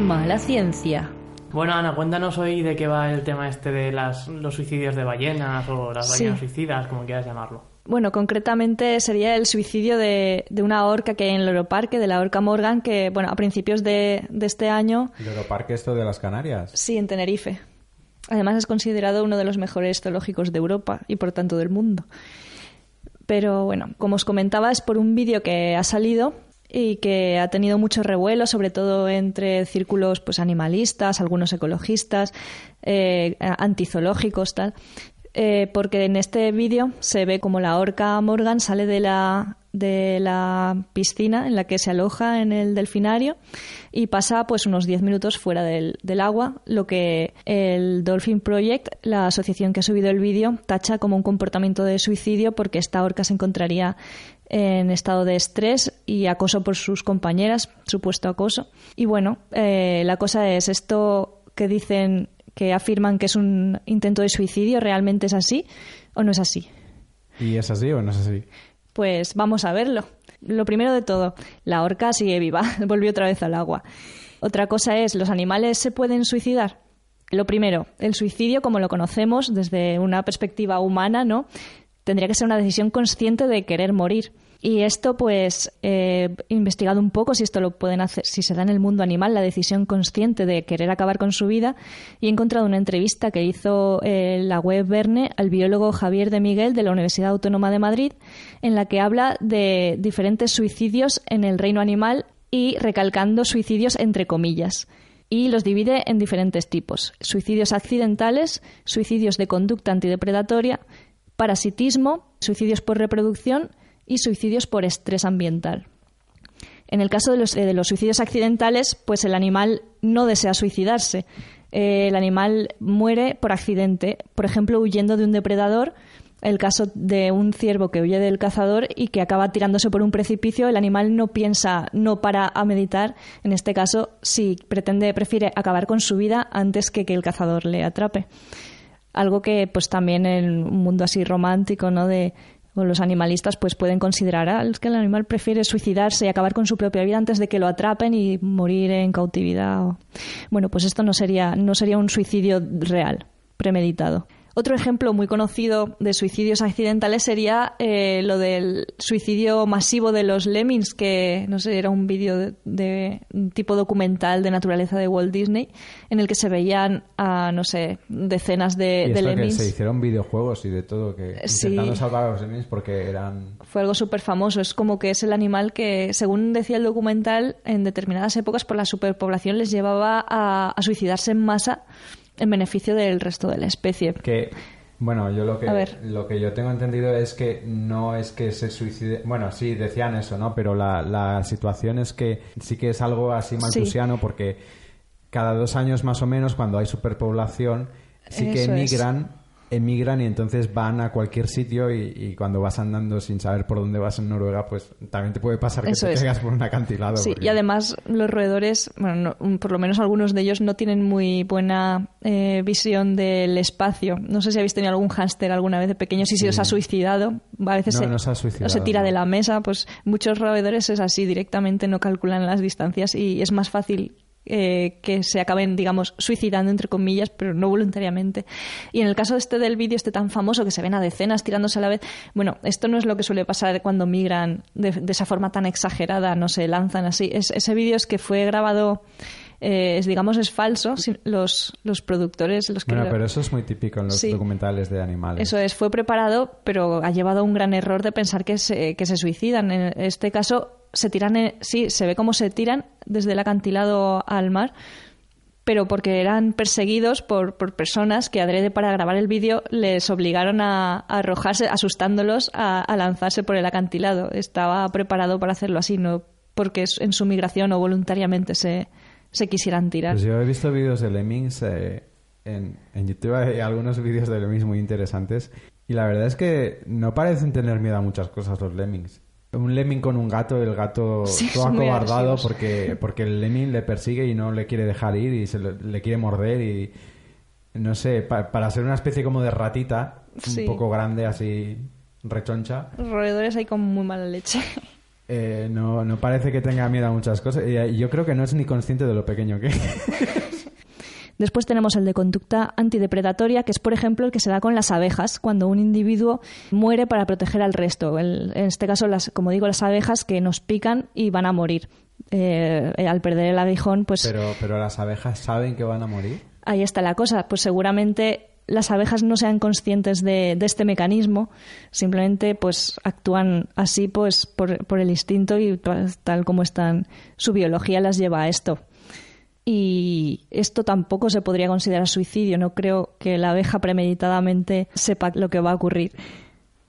Mala ciencia. Bueno, Ana, cuéntanos hoy de qué va el tema este de las, los suicidios de ballenas o las ballenas Sí. suicidas, como quieras llamarlo. Bueno, concretamente sería el suicidio de, de una orca que hay en el Europarque, de la orca Morgan, que, bueno, a principios de, de este año, ¿El Europarque esto de las Canarias? sí, en Tenerife. Además es considerado uno de los mejores zoológicos de Europa y por tanto del mundo. Pero bueno, como os comentaba, es por un vídeo que ha salido y que ha tenido mucho revuelo, sobre todo entre círculos pues animalistas, algunos ecologistas, eh, antizoológicos, tal. Eh, porque en este vídeo se ve como la orca Morgan sale de la, de la piscina en la que se aloja en el delfinario y pasa pues unos 10 minutos fuera del, del agua, lo que el Dolphin Project, la asociación que ha subido el vídeo, tacha como un comportamiento de suicidio porque esta orca se encontraría en estado de estrés y acoso por sus compañeras, supuesto acoso. Y bueno, eh, la cosa es esto que dicen que afirman que es un intento de suicidio, ¿realmente es así o no es así? ¿Y es así o no es así? Pues vamos a verlo. Lo primero de todo, la orca sigue viva, volvió otra vez al agua. Otra cosa es, ¿los animales se pueden suicidar? Lo primero, el suicidio, como lo conocemos desde una perspectiva humana, ¿no? Tendría que ser una decisión consciente de querer morir. Y esto, pues, he investigado un poco si esto lo pueden hacer, si se da en el mundo animal la decisión consciente de querer acabar con su vida. Y he encontrado una entrevista que hizo eh, la web Verne al biólogo Javier de Miguel de la Universidad Autónoma de Madrid, en la que habla de diferentes suicidios en el reino animal y recalcando suicidios entre comillas y los divide en diferentes tipos. Suicidios accidentales, suicidios de conducta antidepredatoria, parasitismo, suicidios por reproducción y suicidios por estrés ambiental. En el caso de los, eh, de los suicidios accidentales, pues el animal no desea suicidarse. Eh, el animal muere por accidente, por ejemplo, huyendo de un depredador. El caso de un ciervo que huye del cazador y que acaba tirándose por un precipicio, el animal no piensa, no para a meditar. En este caso, si pretende, prefiere acabar con su vida antes que que el cazador le atrape. Algo que, pues también en un mundo así romántico, ¿no? De o los animalistas pues pueden considerar ah, es que el animal prefiere suicidarse y acabar con su propia vida antes de que lo atrapen y morir en cautividad. o- Bueno, pues esto no sería, no sería un suicidio real, premeditado. Otro ejemplo muy conocido de suicidios accidentales sería eh, lo del suicidio masivo de los lemmings, que no sé, era un vídeo de, de tipo documental de naturaleza de Walt Disney, en el que se veían a, no sé, decenas de, y de esto que lemmings. se hicieron videojuegos y de todo, que Sí. intentando salvar a los lemmings porque eran... fue algo súper famoso. Es como que es el animal que, según decía el documental, en determinadas épocas por la superpoblación les llevaba a, a suicidarse en masa en beneficio del resto de la especie. Que, bueno, yo lo que, lo que yo tengo entendido es que no es que se suicide... Bueno, sí, decían eso, ¿no? Pero la, la situación es que sí que es algo así maltusiano porque cada dos años más o menos, cuando hay superpoblación, sí que Eso emigran emigran y entonces van a cualquier sitio y, y cuando vas andando sin saber por dónde vas en Noruega, pues también te puede pasar que Eso te caigas por un acantilado. Sí, porque- y además los roedores, bueno, no- por lo menos algunos de ellos no tienen muy buena eh, visión del espacio. No sé si habéis tenido algún hámster alguna vez de pequeño, si se os ha suicidado. A veces No, se, no se ha suicidado, o se tira de la mesa, pues muchos roedores es así, directamente no calculan las distancias y es más fácil eh, que se acaben, digamos, suicidando, entre comillas, pero no voluntariamente. Y en el caso este del vídeo, este tan famoso que se ven a decenas tirándose a la vez, bueno, esto no es lo que suele pasar cuando migran de, de esa forma tan exagerada, no se lanzan así. Es- ese vídeo es que fue grabado, eh, es, digamos, es falso. Los, los productores, los que Bueno, lo- pero eso es muy típico en los Sí. documentales de animales. eso es, fue preparado, pero ha llevado a un gran error de pensar que se, que se suicidan. En este caso, se tiran, en- sí, se ve cómo se tiran desde el acantilado al mar, pero porque eran perseguidos por, por personas que adrede para grabar el vídeo les obligaron a, a arrojarse, asustándolos a, a lanzarse por el acantilado. Estaba preparado para hacerlo así, no porque en su migración o voluntariamente se, se quisieran tirar. Pues yo he visto vídeos de lemmings eh, en, en YouTube, hay algunos vídeos de lemmings muy interesantes y la verdad es que no parecen tener miedo a muchas cosas los lemmings. Un lemming con un gato, el gato Sí, todo acobardado porque, porque el lemming le persigue y no le quiere dejar ir y se le, le quiere morder y no sé, pa- para ser una especie como de ratita, Sí. un poco grande así rechoncha, Roedores hay con muy mala leche. Eh, no, no parece que tenga miedo a muchas cosas. Y yo creo que no es ni consciente de lo pequeño que es. Después tenemos el de conducta antidepredatoria, que es, por ejemplo, el que se da con las abejas, cuando un individuo muere para proteger al resto. en este caso, las, como digo, las abejas que nos pican y van a morir. Eh, al perder el aguijón, pues... Pero, pero las abejas saben que van a morir. Ahí está la cosa. Pues seguramente las abejas no sean conscientes de, este mecanismo, simplemente pues actúan así pues por, por el instinto y tal como están, su biología las lleva a esto y esto tampoco se podría considerar suicidio. No creo que la abeja premeditadamente sepa lo que va a ocurrir.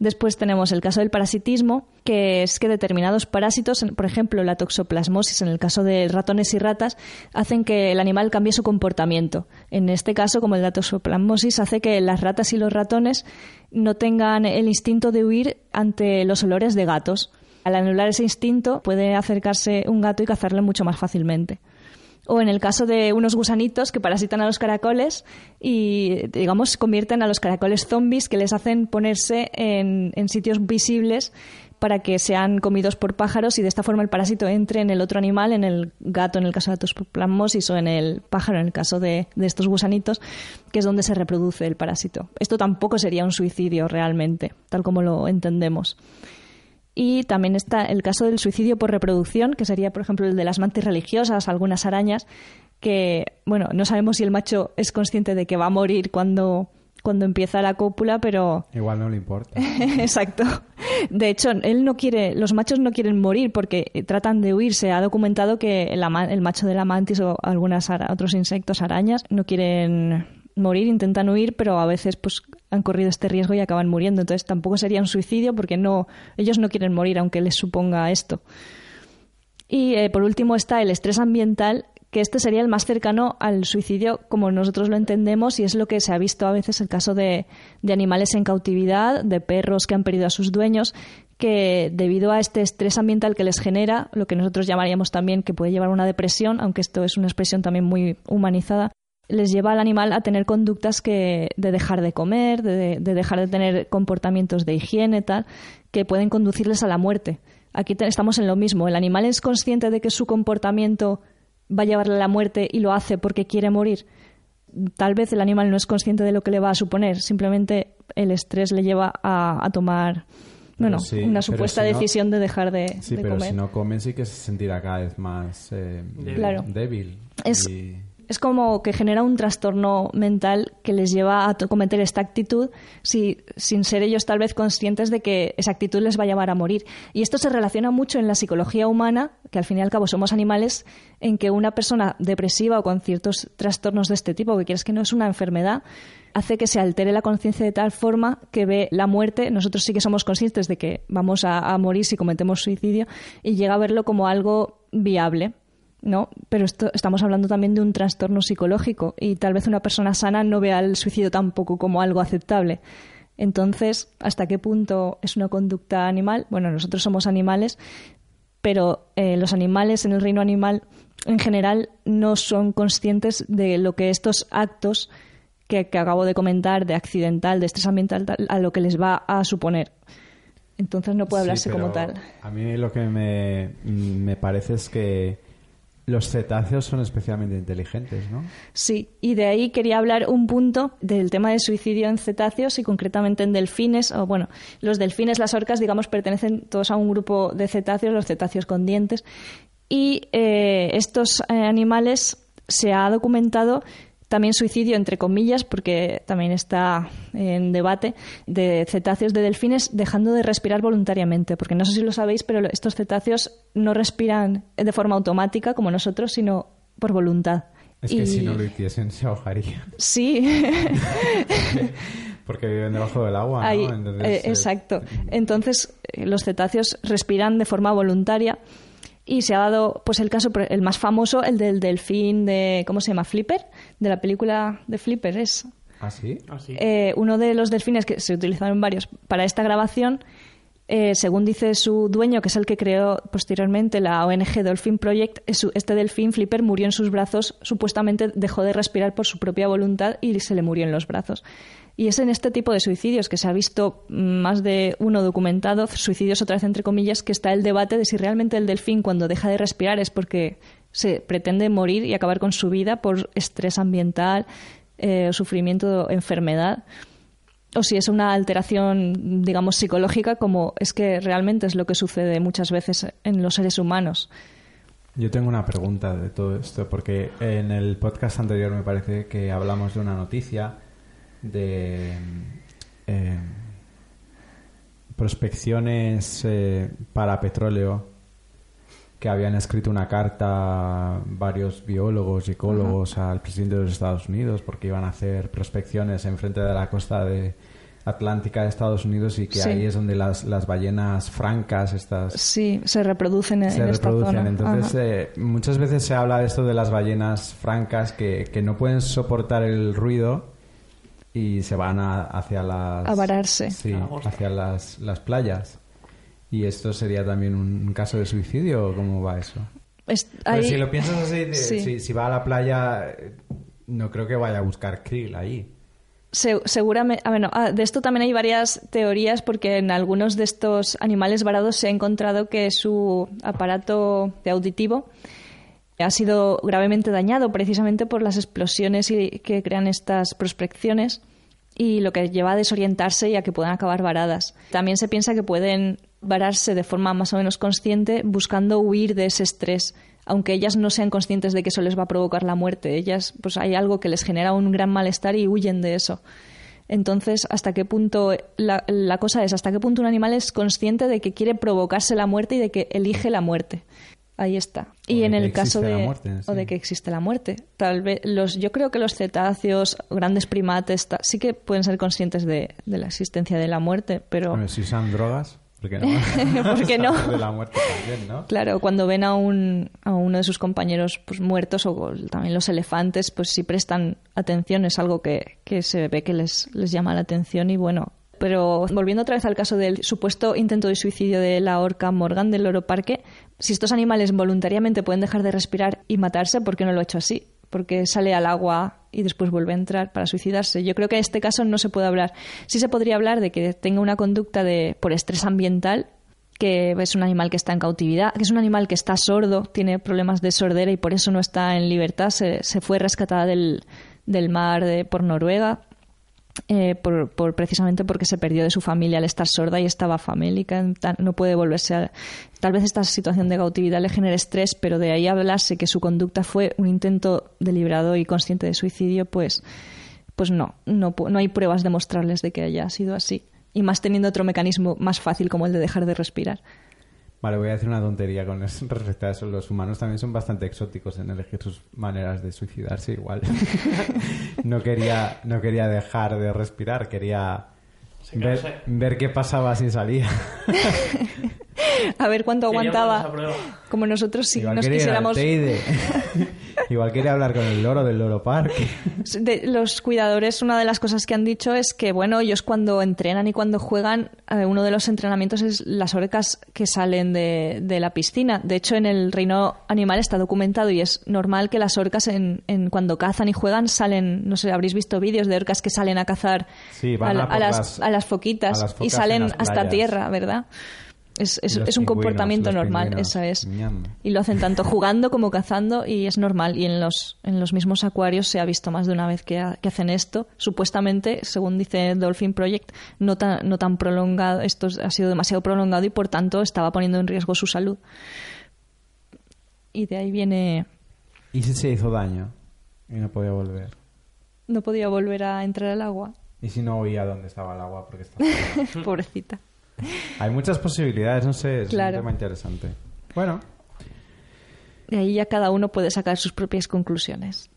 Después tenemos el caso del parasitismo, que es que determinados parásitos, por ejemplo la toxoplasmosis en el caso de ratones y ratas, hacen que el animal cambie su comportamiento. En este caso, como la toxoplasmosis, hace que las ratas y los ratones no tengan el instinto de huir ante los olores de gatos. Al anular ese instinto, puede acercarse un gato y cazarle mucho más fácilmente o en el caso de unos gusanitos que parasitan a los caracoles y, digamos, convierten a los caracoles zombies que les hacen ponerse en, sitios visibles para que sean comidos por pájaros y de esta forma el parásito entre en el otro animal, en el gato en el caso de la toxoplasmosis o en el pájaro en el caso de, de, estos gusanitos, que es donde se reproduce el parásito. Esto tampoco sería un suicidio realmente, tal como lo entendemos. Y también está el caso del suicidio por reproducción, que sería, por ejemplo, el de las mantis religiosas, algunas arañas, que, bueno, no sabemos si el macho es consciente de que va a morir cuando, cuando empieza la cópula, pero... Igual no le importa. Exacto. De hecho, él no quiere, los machos no quieren morir porque tratan de huir. Se ha documentado que el, el macho de la mantis o algunos otros insectos, arañas, no quieren morir, intentan huir, pero a veces pues han corrido este riesgo y acaban muriendo. Entonces tampoco sería un suicidio porque no, ellos no quieren morir aunque les suponga esto. Y eh, por último está el estrés ambiental, que este sería el más cercano al suicidio como nosotros lo entendemos y es lo que se ha visto a veces en el caso de, de animales en cautividad, de perros que han perdido a sus dueños, que debido a este estrés ambiental que les genera, lo que nosotros llamaríamos también que puede llevar a una depresión, aunque esto es una expresión también muy humanizada, les lleva al animal a tener conductas que de dejar de comer, de, dejar de tener comportamientos de higiene, tal, que pueden conducirles a la muerte. Aquí estamos en lo mismo. El animal es consciente de que su comportamiento va a llevarle a la muerte y lo hace porque quiere morir. Tal vez el animal no es consciente de lo que le va a suponer, simplemente el estrés le lleva a, tomar bueno, una supuesta decisión de dejar de, sí, pero si no come sí que se sentirá cada vez más eh, débil. Es, es como que genera un trastorno mental que les lleva a cometer esta actitud si, sin ser ellos tal vez conscientes de que esa actitud les va a llevar a morir. Y esto se relaciona mucho en la psicología humana, que al fin y al cabo somos animales, en que una persona depresiva o con ciertos trastornos de este tipo, que quieres que no es una enfermedad, hace que se altere la conciencia de tal forma que ve la muerte, nosotros sí que somos conscientes de que vamos a morir si cometemos suicidio, y llega a verlo como algo viable ¿no? Pero esto, estamos hablando también de un trastorno psicológico y tal vez una persona sana no vea el suicidio tampoco como algo aceptable. Entonces, ¿hasta qué punto es una conducta animal? Bueno, nosotros somos animales, pero eh, los animales en el reino animal en general no son conscientes de lo que estos actos que, acabo de comentar, de accidental, de estrés ambiental, a lo que les va a suponer. Entonces no puede hablarse como tal. A mí lo que me, me parece es que los cetáceos son especialmente inteligentes, ¿no? Sí, y de ahí quería hablar un punto del tema del suicidio en cetáceos y concretamente en delfines. O bueno, los delfines, las orcas, digamos, pertenecen todos a un grupo de cetáceos, los cetáceos con dientes. Y eh, estos eh, animales se ha documentado también suicidio, entre comillas, porque también está en debate, de cetáceos de delfines dejando de respirar voluntariamente. Porque no sé si lo sabéis, pero estos cetáceos no respiran de forma automática como nosotros, sino por voluntad. Es que si no lo hiciesen se ahogaría. Sí. Porque viven debajo del agua, ¿no? Eh, eh, exacto. Entonces, eh, los cetáceos respiran de forma voluntaria y se ha dado pues el caso el más famoso el del delfín de cómo se llama Flipper de la película de Flipper es. ¿Ah, sí? Ah, eh, uno de los delfines que se utilizaron varios para esta grabación Eh, según dice su dueño, que es el que creó posteriormente la ONG Dolphin Project, este delfín Flipper murió en sus brazos, supuestamente dejó de respirar por su propia voluntad y se le murió en los brazos. Y es en este tipo de suicidios que se ha visto más de uno documentado, suicidios otra vez entre comillas, que está el debate de si realmente el delfín cuando deja de respirar es porque se pretende morir y acabar con su vida por estrés ambiental, eh, sufrimiento, enfermedad o si es una alteración, digamos, psicológica, como es que realmente es lo que sucede muchas veces en los seres humanos. Yo tengo una pregunta de todo esto, porque en el podcast anterior me parece que hablamos de una noticia de eh, prospecciones eh, para petróleo que habían escrito una carta varios biólogos y ecólogos al presidente de los Estados Unidos porque iban a hacer prospecciones enfrente de la costa de Atlántica de Estados Unidos y que ahí es donde las, las ballenas francas estas sí se reproducen en, se reproducen. entonces eh, muchas veces se habla de esto de las ballenas francas que, que no pueden soportar el ruido y se van hacia las a vararse. Sí, hacia las, las playas ¿Y esto sería también un caso de suicidio o cómo va eso? si lo piensas así, si, va a la playa, no creo que vaya a buscar krill ahí. seguramente, ah, bueno, ah, de esto también hay varias teorías porque en algunos de estos animales varados se ha encontrado que su aparato auditivo ha sido gravemente dañado precisamente por las explosiones que crean estas prospecciones y lo que lleva a desorientarse y a que puedan acabar varadas. También se piensa que pueden vararse de forma más o menos consciente buscando huir de ese estrés aunque ellas no sean conscientes de que eso les va a provocar la muerte. Ellas pues hay algo que les genera un gran malestar y huyen de eso. Entonces hasta qué punto la, la cosa es hasta qué punto un animal es consciente de que quiere provocarse la muerte y de que elige la muerte ahí está. y en el caso de o de que existe la muerte, tal vez los yo creo que los cetáceos, grandes primates, sí que pueden ser conscientes de, de, la existencia de la muerte, pero si usan drogas ¿Por qué no? De la muerte también, ¿no? Claro, cuando ven a, un, a uno de sus compañeros pues, muertos o también los elefantes, pues sí prestan atención, es algo que, que se ve que les, les llama la atención y bueno, pero volviendo otra vez al caso del supuesto intento de suicidio de la orca Morgan del Loro Parque, si estos animales voluntariamente pueden dejar de respirar y matarse, ¿por qué no lo he hecho así? Porque sale al agua y después vuelve a entrar para suicidarse. Yo creo que en este caso no se puede hablar. Sí se podría hablar de que tenga una conducta de por estrés ambiental, que es un animal que está en cautividad, que es un animal que está sordo, tiene problemas de sordera y por eso no está en libertad. Se, fue rescatada del, del mar de, por Noruega eh, por, precisamente porque se perdió de su familia al estar sorda y estaba famélica, no puede volverse. Tal vez esta situación de cautividad le genere estrés, pero de ahí hablarse que su conducta fue un intento deliberado y consciente de suicidio, pues, pues no, no, no hay pruebas demostrables de que haya sido así. Y más teniendo otro mecanismo más fácil como el de dejar de respirar. Vale, voy a decir una tontería con respecto a eso. Los humanos también son bastante exóticos en elegir sus maneras de suicidarse igual. no, quería, no quería dejar de respirar, quería ver, ver, qué pasaba si salía. a ver cuánto aguantaba. Como nosotros si nos quisiéramos... Igual quería hablar con el loro del loro park. los cuidadores, una de las cosas que han dicho es que, bueno, ellos cuando entrenan y cuando juegan, eh, uno de los entrenamientos es las orcas que salen de, la piscina. De hecho, en el reino animal está documentado y es normal que las orcas en, cuando cazan y juegan salen, no sé, habréis visto vídeos de orcas que salen a cazar a, las, a, las, foquitas y salen hasta tierra, ¿verdad? Es, es, un comportamiento normal, eso es. Y lo hacen tanto jugando como cazando y es normal. Y en los, en los mismos acuarios se ha visto más de una vez que, hacen esto. Supuestamente, según dice Dolphin Project, no tan, no tan prolongado, esto ha sido demasiado prolongado y por tanto estaba poniendo en riesgo su salud. Y de ahí viene... ¿Y si se hizo daño y no podía volver? No podía volver a entrar al agua. ¿Y si no oía dónde estaba el agua porque estaba... Pobrecita. Hay muchas posibilidades, no sé, es un tema interesante. Bueno. De ahí ya cada uno puede sacar sus propias conclusiones.